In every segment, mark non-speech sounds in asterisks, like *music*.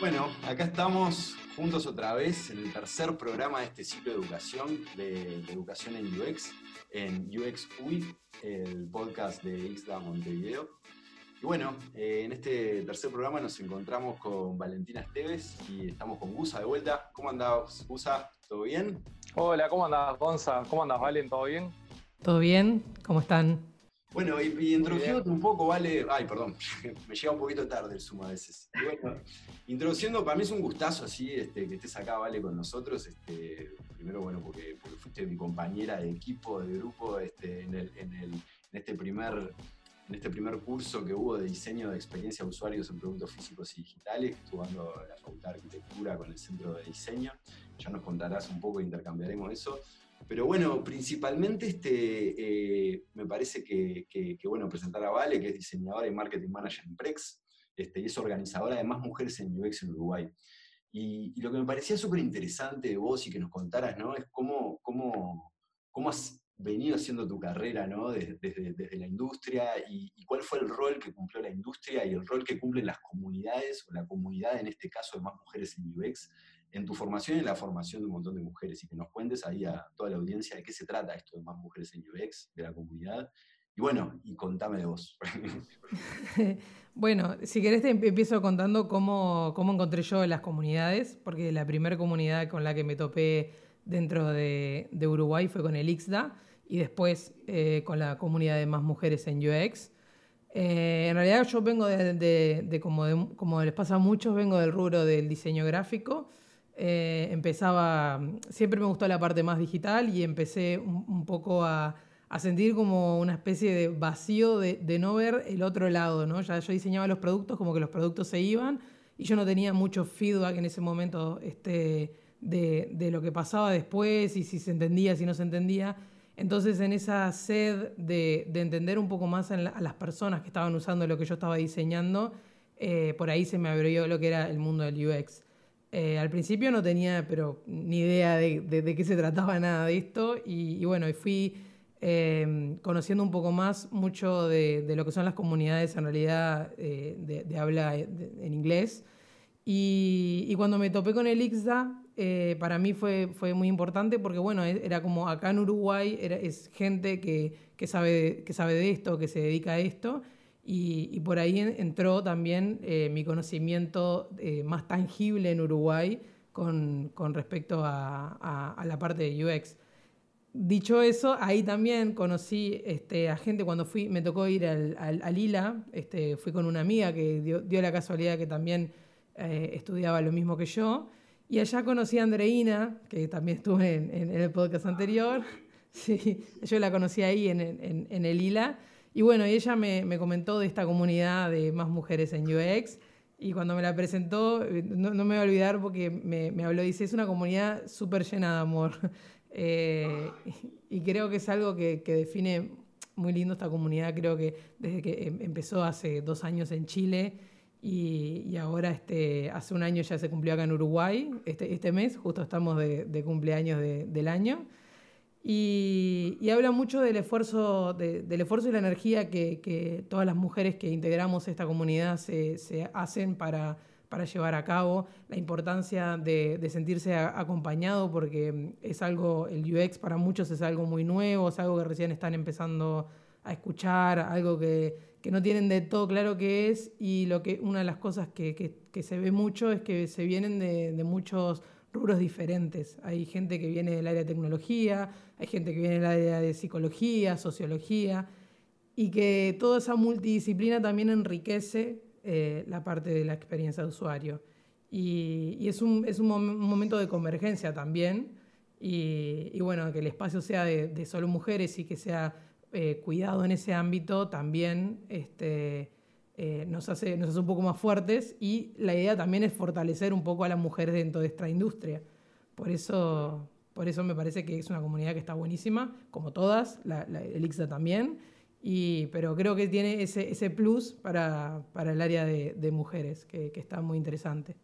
Bueno, acá estamos juntos otra vez en el tercer programa de este ciclo de educación, de, educación en UX, en UX UI, el podcast de XDA Montevideo. Y bueno, eh, en este tercer programa nos encontramos con Valentina Esteves y estamos con Gusa de vuelta. ¿Cómo andás, Gusa? ¿Todo bien? Hola, ¿cómo andás, Gonza? ¿Cómo andás, Valen? ¿Todo bien? ¿Todo bien? ¿Cómo están? Bueno, y, y introduciéndote un poco, vale. Ay, perdón, *laughs* me llega un poquito tarde el Zoom a veces. bueno, introduciendo, para mí es un gustazo así este, que estés acá, vale, con nosotros. Este, primero, bueno, porque, fuiste mi compañera de equipo, de grupo, este, en, en, este primer, en este primer curso que hubo de diseño de experiencia de usuarios en productos físicos y digitales, que estuvo dando la Facultad de Arquitectura con el Centro de Diseño. Ya nos contarás un poco, intercambiaremos eso. Pero bueno, principalmente este, eh, me parece que, bueno, presentar a Vale, que es diseñadora y marketing manager en Prex, este, y es organizadora de más mujeres en UX en Uruguay. Y, lo que me parecía súper interesante de vos y que nos contaras, ¿no? Es cómo, cómo, cómo has venido haciendo tu carrera, ¿no? Desde, desde, la industria y, y, cuál fue el rol que cumplió la industria y el rol que cumplen las comunidades, o la comunidad en este caso de más mujeres en UX, en tu formación y en la formación de un montón de mujeres y que nos cuentes ahí a toda la audiencia de qué se trata esto de más mujeres en UX, de la comunidad. Y bueno, y contame de vos. *laughs* bueno, si querés te empiezo contando cómo, cómo encontré yo las comunidades, porque la primera comunidad con la que me topé dentro de, de Uruguay fue con el IXDA y después eh, con la comunidad de más mujeres en UX. Eh, en realidad yo vengo de, de, de, como, de, como les pasa a muchos, vengo del rubro del diseño gráfico eh, empezaba, siempre me gustó la parte más digital y empecé un, poco a, sentir como una especie de vacío de, no ver el otro lado, ¿no? Ya yo diseñaba los productos como que los productos se iban y yo no tenía mucho feedback en ese momento este, de, lo que pasaba después y si se entendía, si no se entendía. Entonces, en esa sed de, de entender un poco más a las personas que estaban usando lo que yo estaba diseñando, eh, por ahí se me abrió lo que era el mundo del UX. Eh, al principio no tenía pero ni idea de, de, qué se trataba nada de esto y, bueno, fui em, conociendo un poco más mucho de, de, lo que son las comunidades en realidad eh, de, habla en inglés. Y, y, cuando me topé con el IXDA, eh, para mí fue, fue muy importante porque bueno, e, era como acá en Uruguay es gente que, que, sabe, que sabe de esto, que se dedica a esto y, por ahí entró también eh, mi conocimiento eh, más tangible en Uruguay con, con respecto a, a, la parte de UX. Dicho eso, ahí también conocí este, a gente cuando fui, me tocó ir al, al, Lila, este, fui con una amiga que dio, dio la casualidad que también eh, estudiaba lo mismo que yo, y allá conocí a Andreina, que también estuve en, en, el podcast anterior, *laughs* sí, yo la conocí ahí en, en, en el Lila, y bueno, ella me, me, comentó de esta comunidad de más mujeres en UX. Y cuando me la presentó, no, no me voy a olvidar porque me, me, habló, dice, es una comunidad súper llena de amor. *laughs* Eh, y creo que es algo que, que, define muy lindo esta comunidad. Creo que desde que em, empezó hace dos años en Chile y, y ahora este, hace un año ya se cumplió acá en Uruguay, este, este mes, justo estamos de, de cumpleaños de, del año. Y, habla mucho del esfuerzo, del esfuerzo y la energía que, que, todas las mujeres que integramos esta comunidad se, se hacen para, para, llevar a cabo, la importancia de, de, sentirse acompañado, porque es algo, el UX para muchos es algo muy nuevo, es algo que recién están empezando a escuchar, algo que, que no tienen de todo claro qué es, y lo que, una de las cosas que, que se ve mucho es que se vienen de, de muchos rubros diferentes. Hay gente que viene del área de tecnología, hay gente que viene del área de psicología, sociología, y que toda esa multidisciplina también enriquece eh, la parte de la experiencia de usuario. Y, y es, un, es un, mom un, momento de convergencia también, y, y, bueno, que el espacio sea de, de solo mujeres y que sea eh, cuidado en ese ámbito también este, eh, nos, hace, nos hace un poco más fuertes y la idea también es fortalecer un poco a las mujeres dentro de esta industria. Por eso, por eso me parece que es una comunidad que está buenísima, como todas, la, la, también, y, pero creo que tiene ese, ese plus para, para el área de, mujeres, que, está muy interesante.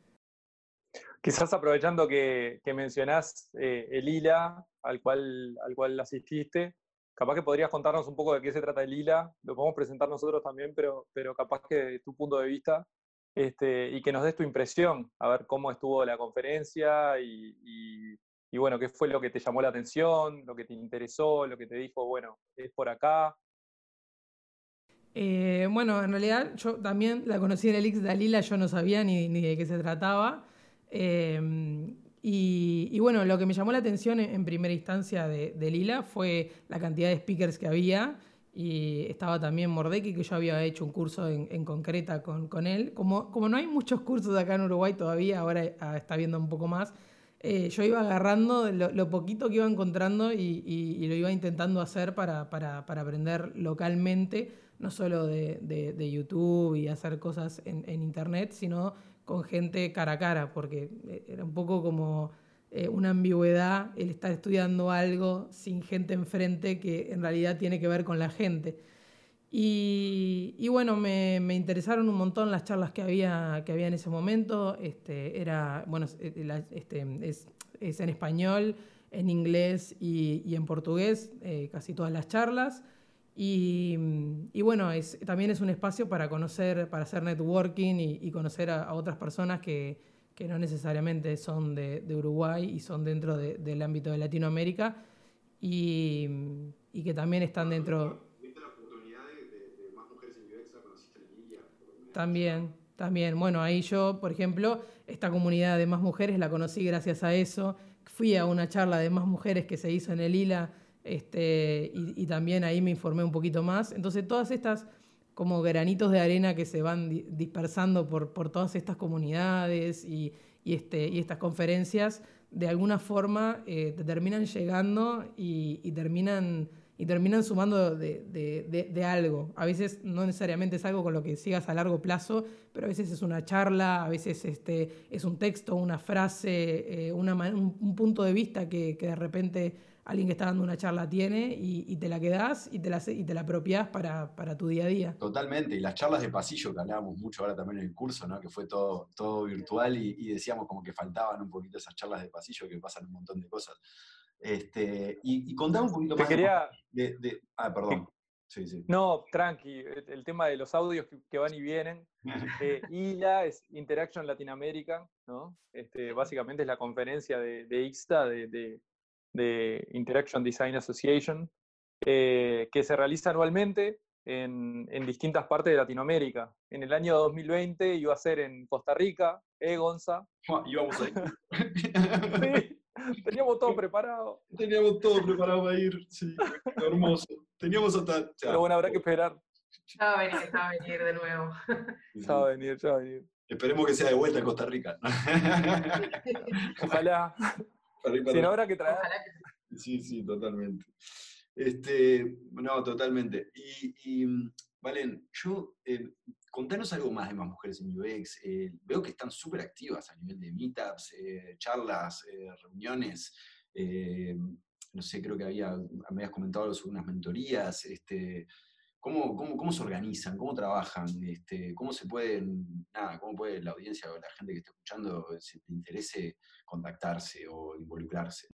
Quizás aprovechando que, que mencionás eh, al cual, al cual asististe, capaz que podrías contarnos un poco de qué se trata el Lila, lo podemos presentar nosotros también, pero, pero capaz que tu punto de vista este, y que nos des tu impresión, a ver cómo estuvo la conferencia y, bueno, qué fue lo que te llamó la atención, lo que te interesó, lo que te dijo, bueno, es por acá. Eh, bueno, en realidad yo también la conocí en el X Dalila, yo no sabía ni, de qué se trataba. Em, y, bueno, lo que me llamó la atención en, primera instancia de, de, Lila fue la cantidad de speakers que había y estaba también Mordeki, que yo había hecho un curso en, concreta con, él. Como, como no hay muchos cursos acá en Uruguay todavía, ahora ah, está viendo un poco más, eh, yo iba agarrando lo, poquito que iba encontrando y, lo iba intentando hacer para, aprender localmente, no solo de, YouTube y hacer cosas en, en Internet, sino con gente cara a cara, porque eh, era un poco como eh, una ambigüedad el estar estudiando algo sin gente enfrente que en realidad tiene que ver con la gente. Y, bueno, me, interesaron un montón las charlas que había, que había en ese momento. Este, era, bueno, eh, este, es, en español, en inglés y, en portugués, eh, casi todas las charlas. Y, bueno, es, también es un espacio para conocer, para hacer networking y, conocer a otras personas que, que no necesariamente son de, Uruguay y son dentro del ámbito de Latinoamérica y, que también están dentro... ¿Viste la oportunidad de, más mujeres en UX? conociste en También, también. Bueno, ahí yo, por ejemplo, esta comunidad de más mujeres la conocí gracias a eso. Fui a una charla de más mujeres que se hizo en el ILA este, y, también ahí me informé un poquito más. Entonces, todas estas como granitos de arena que se van dispersando por, por todas estas comunidades y, este, y estas conferencias, de alguna forma eh, te terminan llegando y, terminan, y terminan sumando de, algo. A veces no necesariamente es algo con lo que sigas a largo plazo, pero a veces es una charla, a veces este, es un texto, una frase, eh, un, punto de vista que, que de repente alguien que está dando una charla tiene y, te la quedás y te la, y te la apropiás para, tu día a día. Totalmente, y las charlas de pasillo que hablábamos mucho ahora también en el curso, ¿no? que fue todo, todo virtual y, decíamos como que faltaban un poquito esas charlas de pasillo que pasan un montón de cosas. Este, y, y contame un poquito más quería... de, Ah, perdón. Sí, sí. No, tranqui, el tema de los audios que, van y vienen. Eh, *laughs* ILA es Interaction Latinoamérica, ¿no? Este, básicamente es la conferencia de, de IXTA, de, de Interaction Design Association, eh, que se realiza anualmente en, distintas partes de Latinoamérica. En el año 2020 iba a ser en Costa Rica, eh, Gonza. Íbamos a ir. *laughs* sí, teníamos todo *laughs* preparado. Teníamos todo preparado para ir, sí, hermoso. Teníamos hasta... Pero bueno, habrá que esperar. Ya va a venir, ya va a venir de nuevo. Ya va a venir, ya va a venir. Esperemos que sea de vuelta en Costa Rica. *laughs* Ojalá. Si no habrá que traer. Sí, sí, totalmente. Este, no, totalmente. Y, Valen, yo, eh, contanos algo más de más mujeres en UX. Eh, veo que están súper activas a nivel de meetups, eh, charlas, reuniones. no sé, creo que había, me habías comentado sobre unas mentorías. Este, ¿cómo, cómo, cómo, se organizan? ¿Cómo trabajan? Este, ¿Cómo se pueden, nada, cómo puede la audiencia o la gente que esté escuchando, si te interese, contactarse o involucrarse?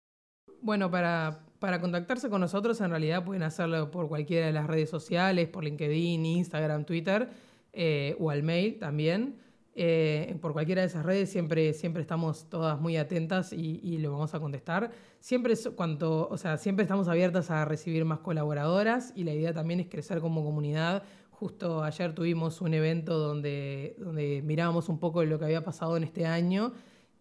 Bueno, para, contactarse con nosotros en realidad pueden hacerlo por cualquiera de las redes sociales, por LinkedIn, Instagram, Twitter eh, o al mail también. Eh, por cualquiera de esas redes siempre, siempre estamos todas muy atentas y, lo vamos a contestar. Siempre, cuanto, o sea, siempre estamos abiertas a recibir más colaboradoras y la idea también es crecer como comunidad. Justo ayer tuvimos un evento donde, donde mirábamos un poco lo que había pasado en este año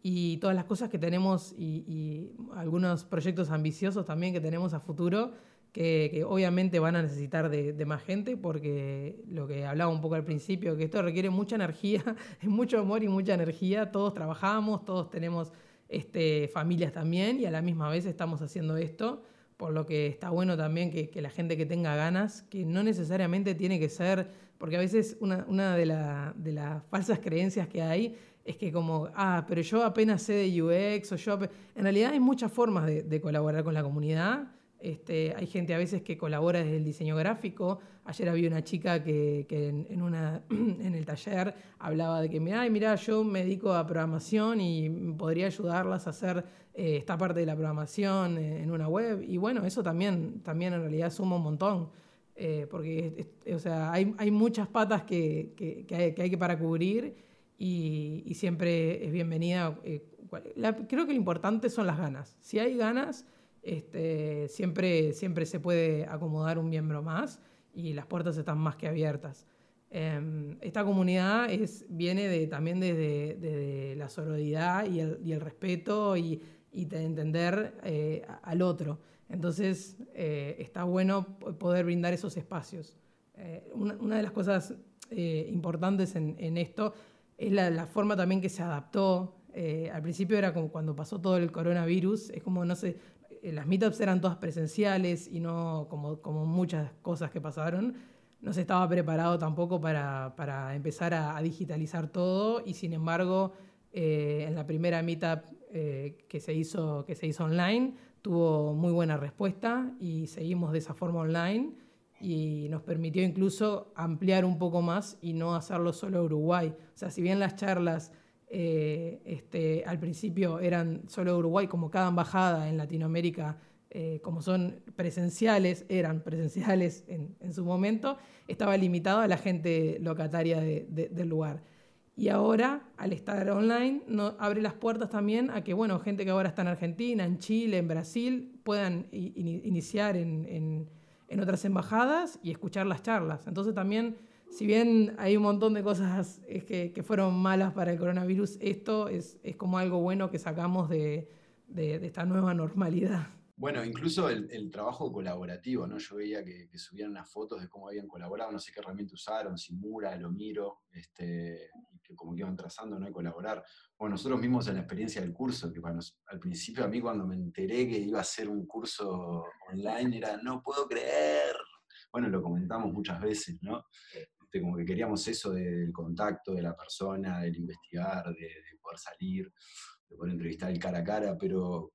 y todas las cosas que tenemos y, algunos proyectos ambiciosos también que tenemos a futuro, que, obviamente van a necesitar de, más gente, porque lo que hablaba un poco al principio, que esto requiere mucha energía, *laughs* mucho amor y mucha energía, todos trabajamos, todos tenemos este, familias también y a la misma vez estamos haciendo esto, por lo que está bueno también que, la gente que tenga ganas, que no necesariamente tiene que ser, porque a veces una, de las falsas creencias que hay es que como, ah, pero yo apenas sé de UX o yo... En realidad hay muchas formas de, colaborar con la comunidad. Este, hay gente a veces que colabora desde el diseño gráfico. Ayer había una chica que, *clears throat* en, el taller hablaba de que, ay, mira, yo me dedico a programación y podría ayudarlas a hacer eh, esta parte de la programación en una web. Y bueno, eso también, también en realidad suma un montón. Eh, porque o sea, hay, hay, muchas patas que, que, hay, que para cubrir y, siempre es bienvenida. Eh, creo que lo importante son las ganas. Si hay ganas, este, siempre, siempre se puede acomodar un miembro más y las puertas están más que abiertas. Em, esta comunidad es, viene de, también desde, la sororidad y el, respeto y, de entender eh, al otro. Entonces eh, está bueno poder brindar esos espacios. Eh, una, de las cosas importantes en, esto es la, forma también que se adaptó. al principio era como cuando pasó todo el coronavirus, es como, no sé, las meetups eran todas presenciales y no como, como muchas cosas que pasaron no se estaba preparado tampoco para, empezar a, digitalizar todo y sin embargo eh, en la primera meetup eh, que, se hizo, que se hizo online tuvo muy buena respuesta y seguimos de esa forma online y nos permitió incluso ampliar un poco más y no hacerlo solo Uruguay. O sea, si bien las charlas eh, este, al principio eran solo Uruguay, como cada embajada en Latinoamérica eh, como son presenciales, eran presenciales en, su momento, estaba limitado a la gente locataria del lugar. Y ahora, al estar online, no, abre las puertas también a que, bueno, gente que ahora está en Argentina, en Chile, en Brasil, puedan iniciar en, otras embajadas y escuchar las charlas. Entonces también, si bien hay un montón de cosas que, fueron malas para el coronavirus, esto es, como algo bueno que sacamos de esta nueva normalidad. Bueno, incluso el, trabajo colaborativo, ¿no? Yo veía que, subían unas fotos de cómo habían colaborado, no sé qué herramienta usaron, si Mura, lo miro, este, que como que iban trazando, ¿no? colaborar. Bueno, nosotros mismos en la experiencia del curso, que al principio a mí cuando me enteré que iba a ser un curso online era, no puedo creer. Bueno, lo comentamos muchas veces, ¿no? Este, como que queríamos eso del contacto de la persona, del investigar, de, de poder salir, de poder entrevistar el cara a cara, pero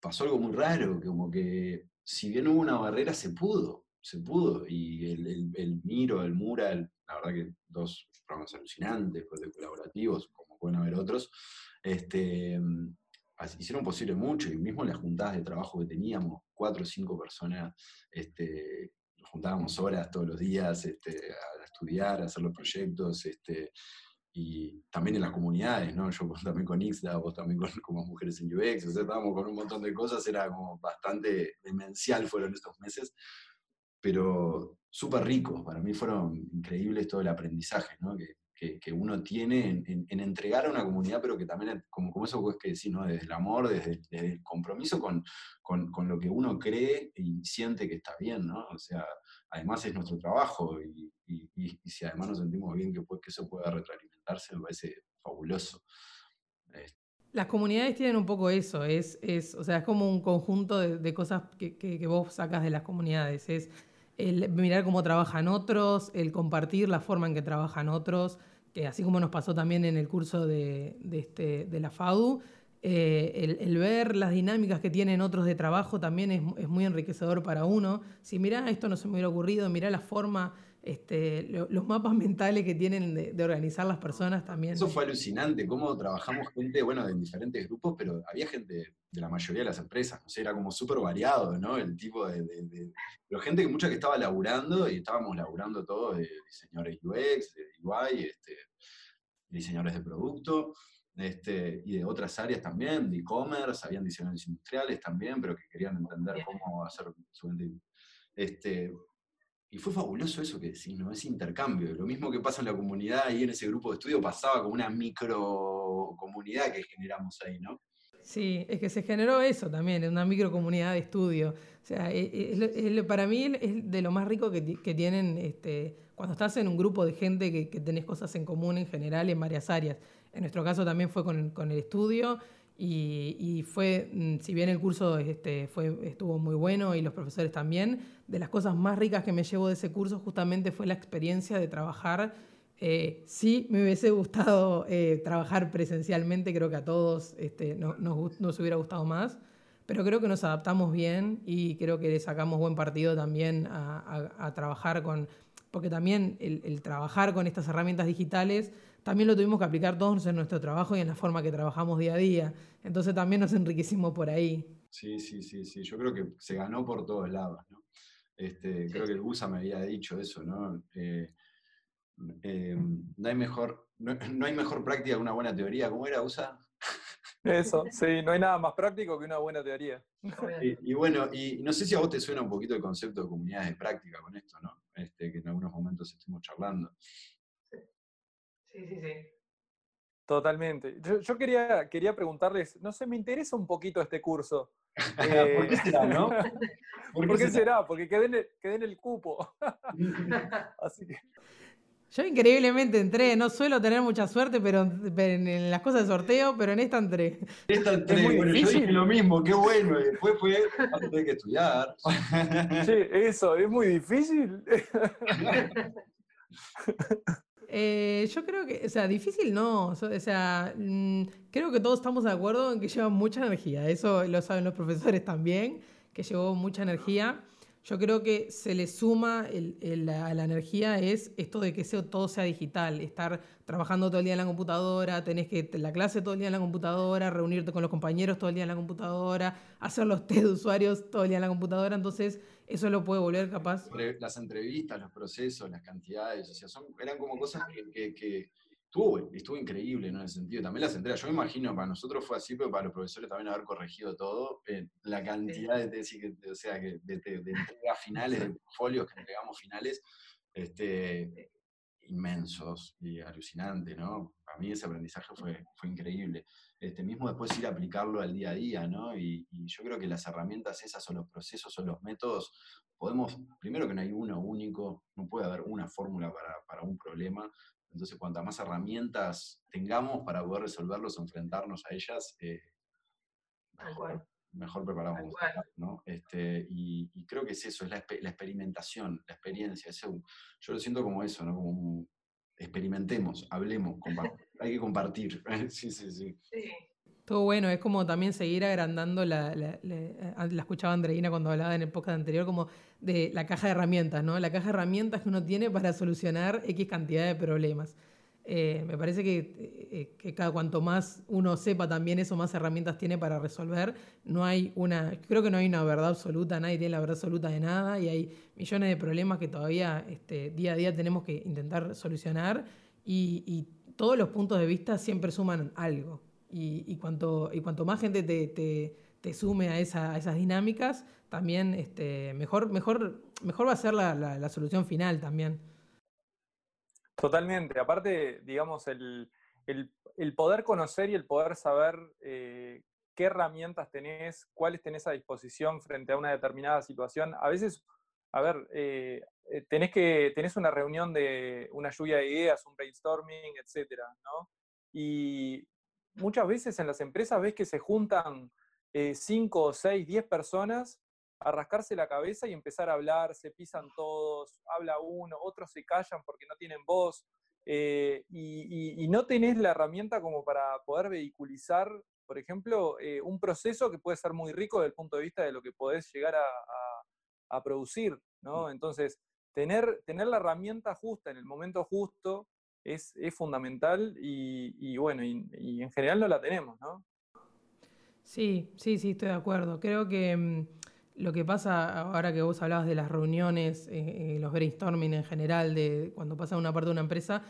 pasó algo muy raro, como que si bien hubo una barrera, se pudo, se pudo. Y el, Miro, el Mural, la verdad que dos programas alucinantes, pues, colaborativos, como pueden haber otros, este, hicieron posible mucho. Y mismo las juntadas de trabajo que teníamos, cuatro o cinco personas, este, juntábamos horas todos los días este, a estudiar, a hacer los proyectos. Este, y también en las comunidades, ¿no? Yo *laughs* también con Ixda, vos también con, como mujeres en UX, o sea, estábamos con un montón de cosas, era como bastante demencial fueron estos meses, pero súper ricos, para mí fueron increíbles todo el aprendizaje, ¿no? Que, que, uno tiene en, en, entregar a una comunidad, pero que también, como, como eso que decir, ¿no? Desde el amor, desde, desde el compromiso con, con, con, lo que uno cree y siente que está bien, ¿no? O sea, además es nuestro trabajo y, y, si además nos sentimos bien que, pues, que eso pueda retroalimentarse, me parece fabuloso. Las comunidades tienen un poco eso, es, es, o sea, es como un conjunto de, cosas que, que, vos sacas de las comunidades. Es el mirar cómo trabajan otros, el compartir la forma en que trabajan otros, que así como nos pasó también en el curso de, este, de la FADU, eh, el, ver las dinámicas que tienen otros de trabajo también es, muy enriquecedor para uno. Si mira, esto no se me hubiera ocurrido, mira la forma, este, los mapas mentales que tienen de, organizar las personas también. Eso fue alucinante, cómo trabajamos gente, bueno, de diferentes grupos, pero había gente de la mayoría de las empresas, no sé, era como súper variado, ¿no? El tipo de, de, Pero gente que mucha que estaba laburando, y estábamos laburando todos, de diseñadores UX, de UI, este, diseñadores de producto, este, y de otras áreas también, de e-commerce, habían diseñadores industriales también, pero que querían entender cómo hacer su este, y fue fabuloso eso que decís, ¿no? Ese intercambio. Lo mismo que pasa en la comunidad y en ese grupo de estudio pasaba con una micro comunidad que generamos ahí, ¿no? Sí, es que se generó eso también, una microcomunidad de estudio. O sea, e, para mí es de lo más rico que, tienen este, cuando estás en un grupo de gente que, que tenés cosas en común en general en varias áreas. En nuestro caso también fue con, con el estudio y, fue, mm, si bien el curso este, fue, estuvo muy bueno y los profesores también, de las cosas más ricas que me llevo de ese curso justamente fue la experiencia de trabajar. Eh, sí, me hubiese gustado eh, trabajar presencialmente, creo que a todos este, no, nos, nos, hubiera gustado más, pero creo que nos adaptamos bien y creo que le sacamos buen partido también a, trabajar con, porque también el trabajar con estas herramientas digitales también lo tuvimos que aplicar todos en nuestro trabajo y en la forma que trabajamos día a día. Entonces también nos enriquecimos por ahí. Sí, sí, sí, sí. Yo creo que se ganó por todos lados, ¿no? Este, creo que el USA me había dicho eso, ¿no? Eh, eh, no hay mejor, no, hay mejor práctica que una buena teoría. ¿Cómo era, Usa? Eso, sí, no hay nada más práctico que una buena teoría. Y, bueno, y no sé si a vos te suena un poquito el concepto de comunidades de práctica con esto, ¿no? Este, que en algunos momentos estuvimos charlando. Sí, sí, sí. Totalmente. Yo, quería, quería preguntarles, no sé, me interesa un poquito este curso. *laughs* *laughs* ¿Por qué será, no? ¿Por qué, será? Porque quedé en, el, en el cupo. *laughs* Así que... Yo increíblemente entré, no suelo tener mucha suerte pero, en las cosas de sorteo, pero en esta entré. Esta entré, muy bueno, difícil. yo lo mismo, qué bueno, y después fue, hay que estudiar. Sí, eso, es muy difícil. Eh, yo creo que, o sea, difícil no, o sea, mm, creo que todos estamos de acuerdo en que lleva mucha energía, eso lo saben los profesores también, que llevó mucha energía. Yo creo que se le suma a la energía es esto de que todo sea digital, estar trabajando todo el día en la computadora, tenés que la clase todo el día en la computadora, reunirte con los compañeros todo el día en la computadora, hacer los test de usuarios todo el día en la computadora, entonces eso lo puede volver capaz. Las entrevistas, los procesos, las cantidades, o sea, son, eran como cosas que estuvo, estuvo increíble ¿no? en ese sentido. También las entregas, yo me imagino, para nosotros fue así, pero para los profesores también haber corregido todo, eh, la cantidad de tesis, o sea, que de, entregas finales, de folios que entregamos finales, este, inmensos y alucinante, ¿no? Para mí ese aprendizaje fue, fue increíble. Este, mismo después ir a aplicarlo al día a día, ¿no? Y, y, yo creo que las herramientas esas o los procesos o los métodos, podemos, primero que no hay uno único, no puede haber una fórmula para, para un problema, entonces, cuantas más herramientas tengamos para poder resolverlos enfrentarnos a ellas, eh, mejor, mejor, preparamos. ¿no? Este, y, creo que es eso, es la, experimentación, la experiencia. yo lo siento como eso, ¿no? Como experimentemos, hablemos, hay que compartir. *laughs* sí, sí, sí. Todo bueno, es como también seguir agrandando la, la, la, la escuchaba Andreina cuando hablaba en el podcast anterior, como de la caja de herramientas, ¿no? La caja de herramientas que uno tiene para solucionar X cantidad de problemas. Eh, me parece que, eh, que, cuanto más uno sepa también eso, más herramientas tiene para resolver. No hay una, creo que no hay una verdad absoluta, nadie tiene la verdad absoluta de nada y hay millones de problemas que todavía este, día a día tenemos que intentar solucionar y, todos los puntos de vista siempre suman algo. Y, cuanto, y cuanto más gente te, te, sume a, esa, a, esas dinámicas, también este, mejor, mejor, mejor va a ser la, solución final también. Totalmente. Aparte, digamos, el, el, poder conocer y el poder saber eh, qué herramientas tenés, cuáles tenés a disposición frente a una determinada situación. A veces, a ver, eh, eh tenés, que, tenés una reunión de una lluvia de ideas, un brainstorming, etcétera, ¿no? Y muchas veces en las empresas ves que se juntan 5, 6, 10 personas a rascarse la cabeza y empezar a hablar, se pisan todos, habla uno, otros se callan porque no tienen voz, eh, y, no tenés la herramienta como para poder vehiculizar, por ejemplo, eh, un proceso que puede ser muy rico desde el punto de vista de lo que podés llegar a, producir, ¿no? Mm. Entonces, tener, tener la herramienta justa en el momento justo es, fundamental y, bueno, y, en general no la tenemos, ¿no? Sí, sí, sí, estoy de acuerdo. Creo que mm, lo que pasa ahora que vos hablabas de las reuniones, eh, eh, los brainstorming en general, de cuando pasa una parte de una empresa,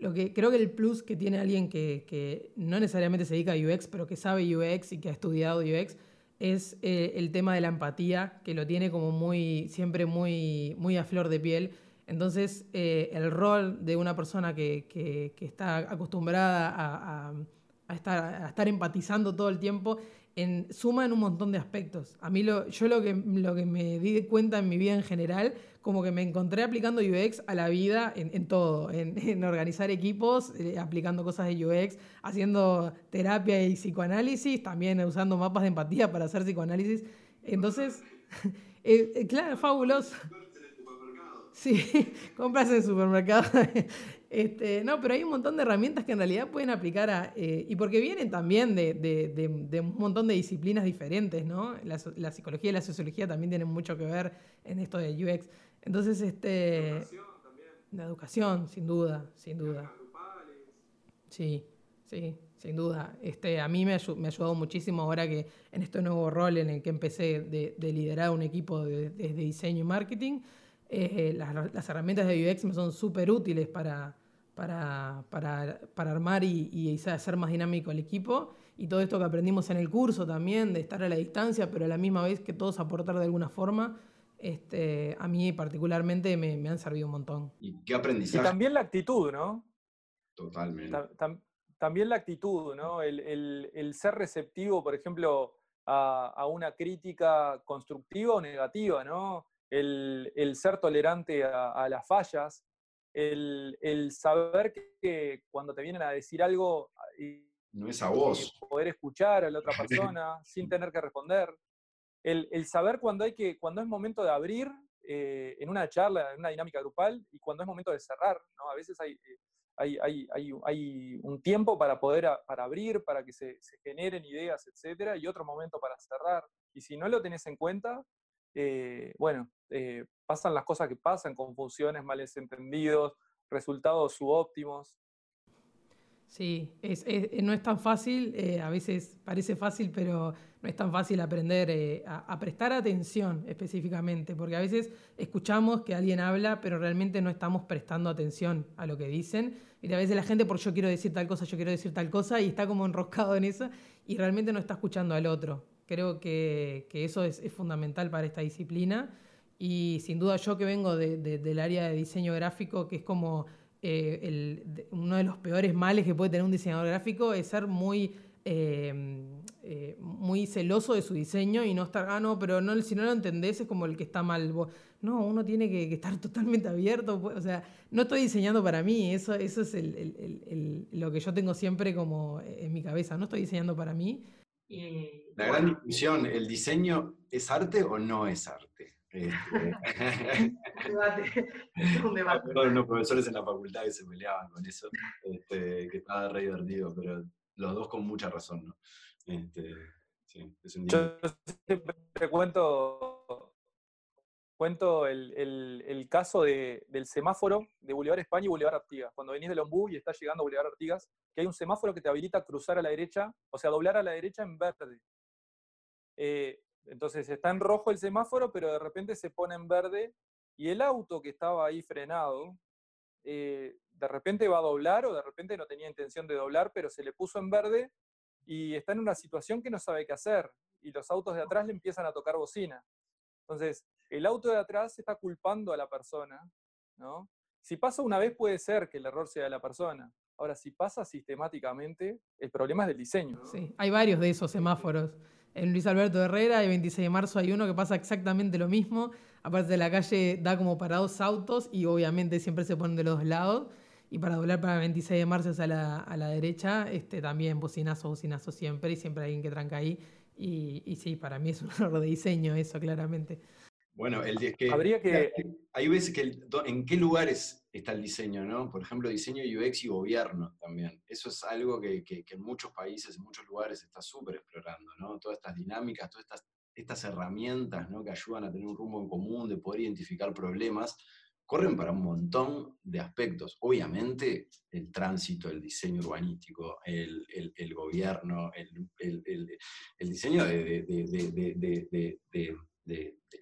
lo que creo que el plus que tiene alguien que, no necesariamente se dedica a UX, pero que sabe UX y que ha estudiado UX, es eh, el tema de la empatía, que lo tiene como muy, siempre muy, muy a flor de piel. Entonces, el rol de una persona que, está acostumbrada a, estar, a estar empatizando todo el tiempo en, suma en un montón de aspectos. A mí lo, yo lo que, lo que me di cuenta en mi vida en general, como que me encontré aplicando UX a la vida en, todo, *laughs* en, organizar equipos, eh, aplicando cosas de UX, haciendo terapia y psicoanálisis, también usando mapas de empatía para hacer psicoanálisis. Entonces, *laughs* eh, eh, claro, fabuloso. Sí, compras en el supermercado. *laughs* Este, no, pero hay un montón de herramientas que en realidad pueden aplicar a. Eh, y porque vienen también de, un montón de disciplinas diferentes, ¿no? La, psicología y la sociología también tienen mucho que ver en esto de UX. Entonces, este. La educación también. La educación, sin duda, sin duda. Sí, sí, sin duda. Este, a mí me, me, ha ayudado muchísimo ahora que en este nuevo rol en el que empecé de, liderar un equipo de diseño y marketing. Eh, las, herramientas de UX me son súper útiles para, para, para, para armar y, y, hacer más dinámico el equipo. Y todo esto que aprendimos en el curso también, de estar a la distancia, pero a la misma vez que todos aportar de alguna forma, este, a mí particularmente me, me han servido un montón. ¿Y qué aprendizaje? Y también la actitud, ¿no? Totalmente. también la actitud, ¿no? El, el, el ser receptivo, por ejemplo, a, a, una crítica constructiva o negativa, ¿no? El, el ser tolerante a, a las fallas, el, saber que, cuando te vienen a decir algo y, no es a vos. poder escuchar a la otra *laughs* persona sin tener que responder. El, saber cuando, hay que, cuando es momento de abrir eh, en una charla, en una dinámica grupal, y cuando es momento de cerrar. ¿no? A veces hay, eh, hay, hay, hay, un tiempo para poder para abrir, para que se, se, generen ideas, etcétera, y otro momento para cerrar. Y si no lo tenés en cuenta, eh, bueno, eh, pasan las cosas que pasan, confusiones, males entendidos, resultados subóptimos. Sí, es, no es tan fácil, eh, a veces parece fácil, pero no es tan fácil aprender a, prestar atención específicamente, porque a veces escuchamos que alguien habla, pero realmente no estamos prestando atención a lo que dicen. Y a veces la gente, por yo quiero decir tal cosa, yo quiero decir tal cosa, y está como enroscado en eso, y realmente no está escuchando al otro. Creo que, eso es, fundamental para esta disciplina y sin duda yo que vengo del área de diseño gráfico, que es como eh, uno de los peores males que puede tener un diseñador gráfico, es ser muy, eh, eh, muy celoso de su diseño y no estar, ah, no, pero no, si no lo entendés es como el que está mal. No, uno tiene que, estar *laughs* totalmente abierto. Pues, o sea, no estoy diseñando para mí, eso, eso es lo que yo tengo siempre como en mi cabeza. No estoy diseñando para mí, la gran discusión, ¿el diseño es arte o no es arte? Este... *laughs* *laughs* un debate. unos profesores en la facultad que se peleaban con eso, este, que estaba re divertido, pero los dos con mucha razón, ¿no? Este, sí, es un Yo siempre cuento, cuento el, caso de, del semáforo de Boulevard España y Boulevard Artigas. Cuando venís de Lombú y estás llegando a Boulevard Artigas, que hay un semáforo que te habilita cruzar a la derecha, o sea, doblar a la derecha en verde. Eh, entonces está en rojo el semáforo, pero de repente se pone en verde y el auto que estaba ahí frenado, eh, de repente va a doblar o de repente no tenía intención de doblar, pero se le puso en verde y está en una situación que no sabe qué hacer y los autos de atrás le empiezan a tocar bocina. Entonces, el auto de atrás está culpando a la persona, ¿no? Si pasa una vez puede ser que el error sea de la persona, Ahora, si pasa sistemáticamente, el problema es del diseño. Sí, hay varios de esos semáforos. En Luis Alberto Herrera, el 26 de marzo, hay uno que pasa exactamente lo mismo. Aparte de la calle da como para dos autos y obviamente siempre se ponen de los dos lados. Y para doblar para el 26 de marzo la, a la derecha, este, también bocinazo, bocinazo siempre y siempre hay alguien que tranca ahí. Y sí, para mí es un error de diseño eso, claramente. Bueno, el que, Habría que... Hay veces que en qué lugares está el diseño, ¿no? Por ejemplo, diseño UX y gobierno también. Eso es algo que, en muchos países, en muchos lugares está súper explorando, ¿no? Todas estas dinámicas, todas estas, estas herramientas, ¿no? Que ayudan a tener un rumbo en común, de poder identificar problemas, corren para un montón de aspectos. Obviamente, el tránsito, el diseño urbanístico, el, gobierno, el, diseño de de,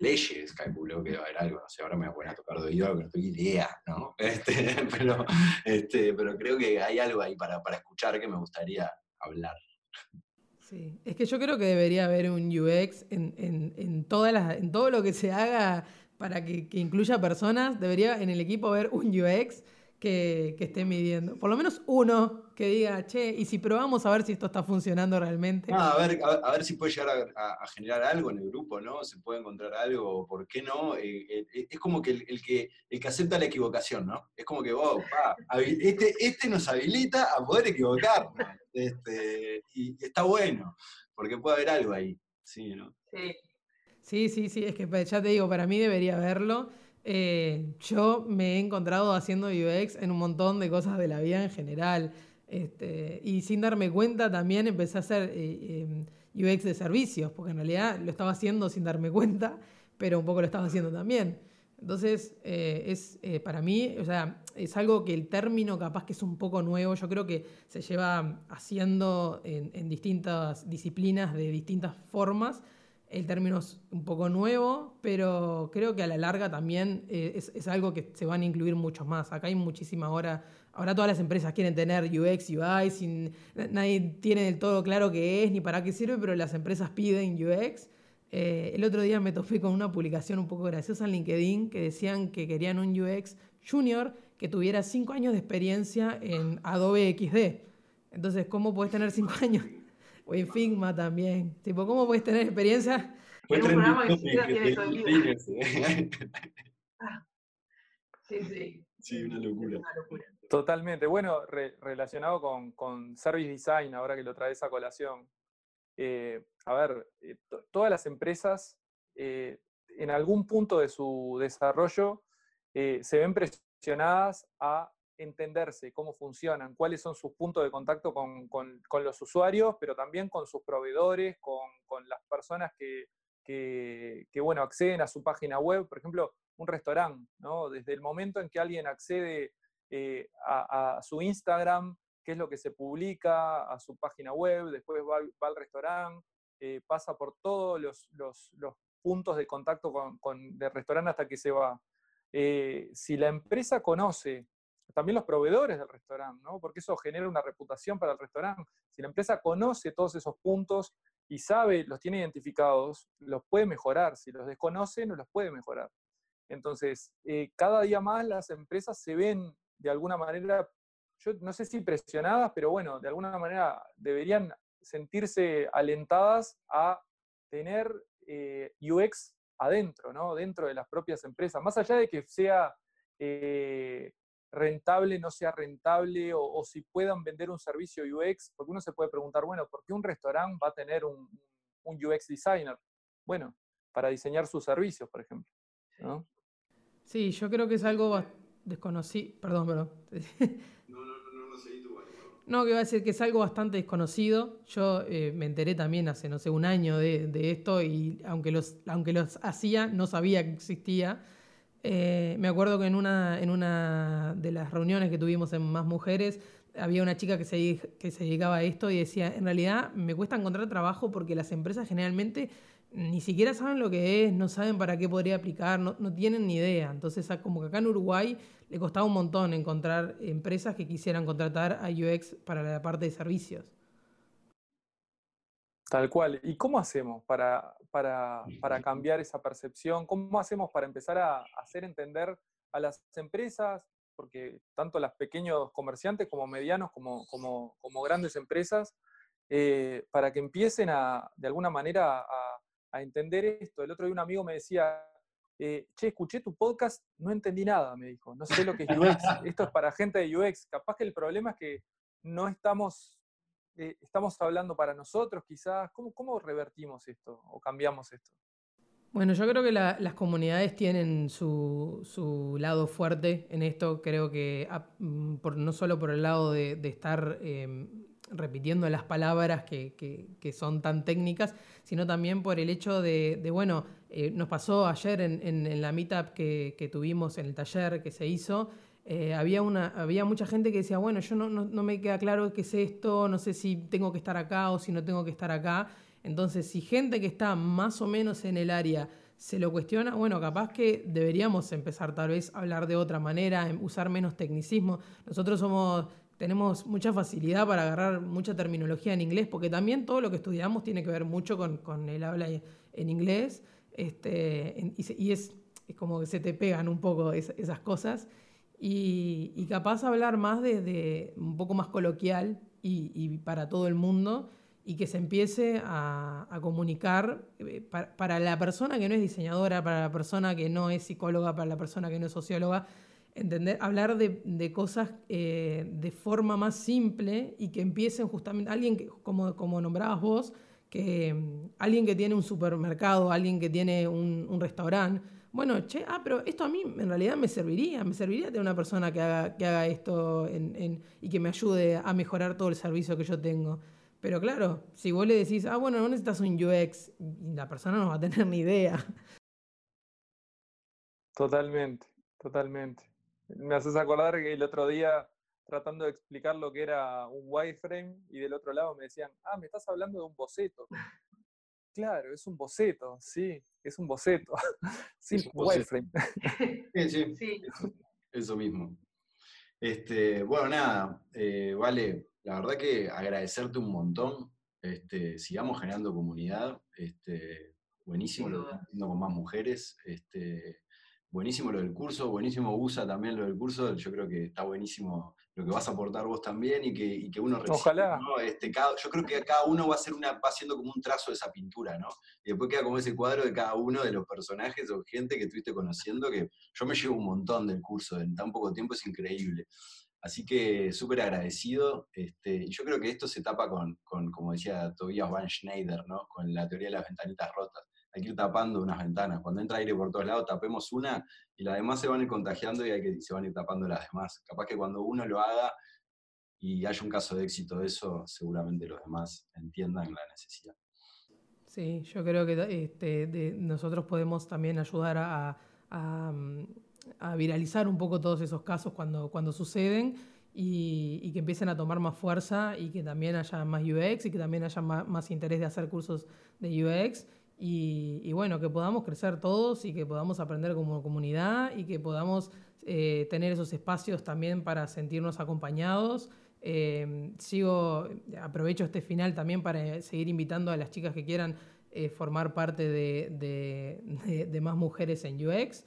leyes, calculo que va a haber algo, no sé, ahora me voy a tocar de oído, que no tengo idea, ¿no? *laughs* Este, pero, este, pero creo que hay algo ahí para, para escuchar que me gustaría hablar. Sí, es que yo creo que debería haber un UX en, en, en, todas las, en todo lo que se haga para que, que, incluya personas, debería en el equipo haber un UX que, que, esté midiendo. Por lo menos uno que diga, che, y si probamos a ver si esto está funcionando realmente. a, ver, a, ver si puede llegar a, generar algo en el grupo, ¿no? Se puede encontrar algo, ¿por qué no? Eh, eh, eh, es como que el, que el que acepta la equivocación, ¿no? Es como que, oh, este, este nos habilita a poder equivocarnos. Este, y, está bueno, porque puede haber algo ahí. Sí, ¿no? Sí. Sí, sí, sí, es que ya te digo, para mí debería haberlo. Eh, yo me he encontrado haciendo UX en un montón de cosas de la vida en general. Este, y sin darme cuenta también empecé a hacer eh, em, UX de servicios, porque en realidad lo estaba haciendo sin darme cuenta, pero un poco lo estaba haciendo también. Entonces, eh, es para mí, o sea, es algo que el término capaz que es un poco nuevo, yo creo que se lleva haciendo en distintas disciplinas de distintas formas, el término es un poco nuevo, pero creo que a la larga también eh, es, algo que se van a incluir muchos más. Acá hay muchísima hora. Ahora todas las empresas quieren tener UX, UI, sin, nadie tiene del todo claro qué es ni para qué sirve, pero las empresas piden UX. Eh, el otro día me topé con una publicación un poco graciosa en LinkedIn que decían que querían un UX junior que tuviera 5 años de experiencia en Adobe XD. Entonces, ¿cómo puedes tener 5 *laughs* años? O en Figma también. Tipo, ¿cómo puedes tener experiencia? En un programa que tiene Sí, sí. Sí, una locura. Totalmente. Bueno, relacionado con, con, Service Design, ahora que lo traes a colación. Eh, a ver, eh, todas las empresas eh, en algún punto de su desarrollo se ven presionadas a entenderse cómo funcionan, cuáles son sus puntos de contacto con, los usuarios, pero también con sus proveedores, con, las personas que, bueno, acceden a su página web. Por ejemplo, un restaurante, ¿no? Desde el momento en que alguien accede eh, a, su Instagram, qué es lo que se publica, a su página web, después va, al restaurante, eh, pasa por todos los, puntos de contacto con, del restaurante hasta que se va. Eh, si la empresa conoce también los proveedores del restaurante, ¿no? porque eso genera una reputación para el restaurante. Si la empresa conoce todos esos puntos y sabe, los tiene identificados, los puede mejorar. Si los desconoce, no los puede mejorar. Entonces, eh, cada día más las empresas se ven de alguna manera, yo no sé si presionadas, pero bueno, de alguna manera deberían sentirse alentadas a tener eh, UX adentro, ¿no? dentro de las propias empresas, más allá de que sea eh, rentable, no sea rentable, o, si puedan vender un servicio UX, porque uno se puede preguntar, bueno, ¿por qué un restaurante va a tener un, UX designer? Bueno, para diseñar sus servicios, por ejemplo. ¿no? Sí, yo creo que es algo desconocido. Perdón, perdón. *laughs* no, no, no, no, seguí tu No, que va a decir que es algo bastante desconocido. Yo eh, me enteré también hace, no sé, un año de, de, esto y aunque los, aunque los hacía, no sabía que existía. Eh, me acuerdo que en una, en una de las reuniones que tuvimos en Más Mujeres, había una chica que se, que se dedicaba a esto y decía, en realidad me cuesta encontrar trabajo porque las empresas generalmente ni siquiera saben lo que es, no saben para qué podría aplicar, no, no tienen ni idea. Entonces, como que acá en Uruguay le costaba un montón encontrar empresas que quisieran contratar a UX para la parte de servicios. Tal cual. ¿Y cómo hacemos para, para, cambiar esa percepción? ¿Cómo hacemos para empezar a hacer entender a las empresas, porque tanto las pequeños comerciantes como medianos, como, como, como grandes empresas, eh, para que empiecen a, de alguna manera a, entender esto? El otro día un amigo me decía, eh, che, escuché tu podcast, no entendí nada, me dijo, no sé lo que es *laughs* UX, esto es para gente de UX, capaz que el problema es que no estamos eh, estamos hablando para nosotros quizás? ¿Cómo, ¿Cómo, revertimos esto o cambiamos esto? Bueno, yo creo que las comunidades tienen su, lado fuerte en esto. Creo que ah, mm, no solo por el lado de, estar em, repitiendo las palabras que, son tan técnicas, sino también por el hecho de, bueno, eh, nos pasó ayer en la meetup que, tuvimos en el taller que se hizo, eh, había, una, había mucha gente que decía, bueno, yo no, no, me queda claro qué es esto, no sé si tengo que estar acá o si no tengo que estar acá. Entonces, si gente que está más o menos en el área se lo cuestiona, bueno, capaz que deberíamos empezar tal vez a hablar de otra manera, em, usar menos tecnicismo. Nosotros somos, tenemos mucha facilidad para agarrar mucha terminología en inglés, porque también todo lo que estudiamos tiene que ver mucho con, con el habla en inglés, este, y, es, es, como que se te pegan un poco esas cosas y, capaz hablar más de, un poco más coloquial y, para todo el mundo y que se empiece a, comunicar eh, para, la persona que no es diseñadora, para la persona que no es psicóloga, para la persona que no es socióloga, entender, hablar de, cosas eh, de forma más simple y que empiecen justamente, alguien que, como, como nombrabas vos, que mm, alguien que tiene un supermercado, alguien que tiene un restaurante, bueno, che, ah, pero esto a mí en realidad me serviría, me serviría tener una persona que haga, esto y que me ayude a mejorar todo el servicio que yo tengo. Pero claro, si vos le decís, ah, bueno, no necesitas un UX, la persona no va a tener *laughs* ni idea. Totalmente, totalmente. Me haces acordar que el otro día, tratando de explicar lo que era un wireframe, y del otro lado me decían, ah, me estás hablando de un boceto. Claro, es un boceto, sí, es un boceto. *laughs* Sí, sí, wireframe. *laughs* Sí, sí, sí. Eso, mismo. Este, bueno, nada, eh, vale, la verdad que agradecerte un montón. Este, sigamos generando comunidad. Este, buenísimo lo con más mujeres. Este, buenísimo lo del curso, buenísimo usa también lo del curso, yo creo que está buenísimo lo que vas a aportar vos también y que, uno reciba, Ojalá. Este, yo creo que cada uno va a ser una, va haciendo como un trazo de esa pintura, ¿no? Y después queda como ese cuadro de cada uno de los personajes o gente que estuviste conociendo, que yo me llevo un montón del curso, en tan poco tiempo es increíble. Así que súper agradecido. Este, y yo creo que esto se tapa con, con, como decía Tobias Van Schneider, ¿no? con la teoría de las ventanitas rotas hay que ir tapando unas ventanas. Cuando entra aire por todos lados, tapemos una y las demás se van a ir contagiando y hay que, se van a ir tapando las demás. Capaz que cuando uno lo haga y haya un caso de éxito de eso, seguramente los demás entiendan la necesidad. Sí, yo creo que este, nosotros podemos también ayudar a, a, viralizar un poco todos esos casos cuando, cuando suceden y, que empiecen a tomar más fuerza y que también haya más UX y que también haya más, más interés de hacer cursos de UX y, bueno, que podamos crecer todos y que podamos aprender como comunidad y que podamos eh, tener esos espacios también para sentirnos acompañados. Eh, sigo, aprovecho este final también para seguir invitando a las chicas que quieran eh, formar parte de, más mujeres en UX.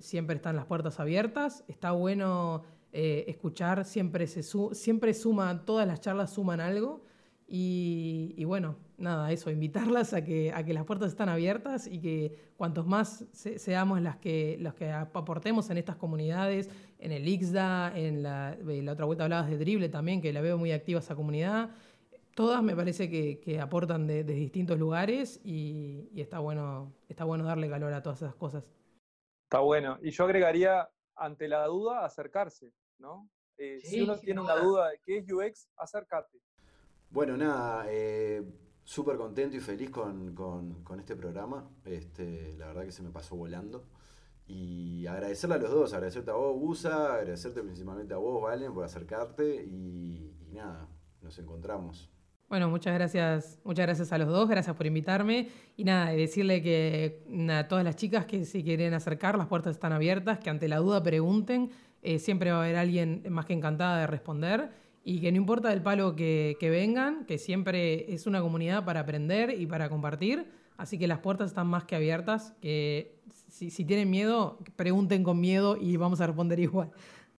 siempre están las puertas abiertas. Está bueno escuchar, siempre, se siempre suma, todas las charlas suman algo. Y, bueno, nada, eso, invitarlas a que, a que las puertas están abiertas y que cuantos más seamos las que, los que aportemos en estas comunidades, en el IXDA, en la, la otra vuelta hablabas de Dribble también, que la veo muy activa esa comunidad, todas me parece que, que aportan de, distintos lugares y, está, bueno, está bueno darle calor a todas esas cosas. Está bueno. Y yo agregaría, ante la duda, acercarse, ¿no? Eh, si uno tiene una duda de qué es UX, acércate bueno, nada, eh, súper contento y feliz con, este programa. Este, la verdad que se me pasó volando. Y agradecerle a los dos, agradecerte a vos, Busa, agradecerte principalmente a vos, Valen, por acercarte y, nada, nos encontramos. Bueno, muchas gracias, muchas gracias a los dos, gracias por invitarme. Y nada, decirle que a todas las chicas que si quieren acercar, las puertas están abiertas, que ante la duda pregunten, eh, siempre va a haber alguien más que encantada de responder y que no importa el palo que, vengan, que siempre es una comunidad para aprender y para compartir, así que las puertas están más que abiertas, que si tienen miedo, pregunten con miedo y vamos a responder *laughs* igual.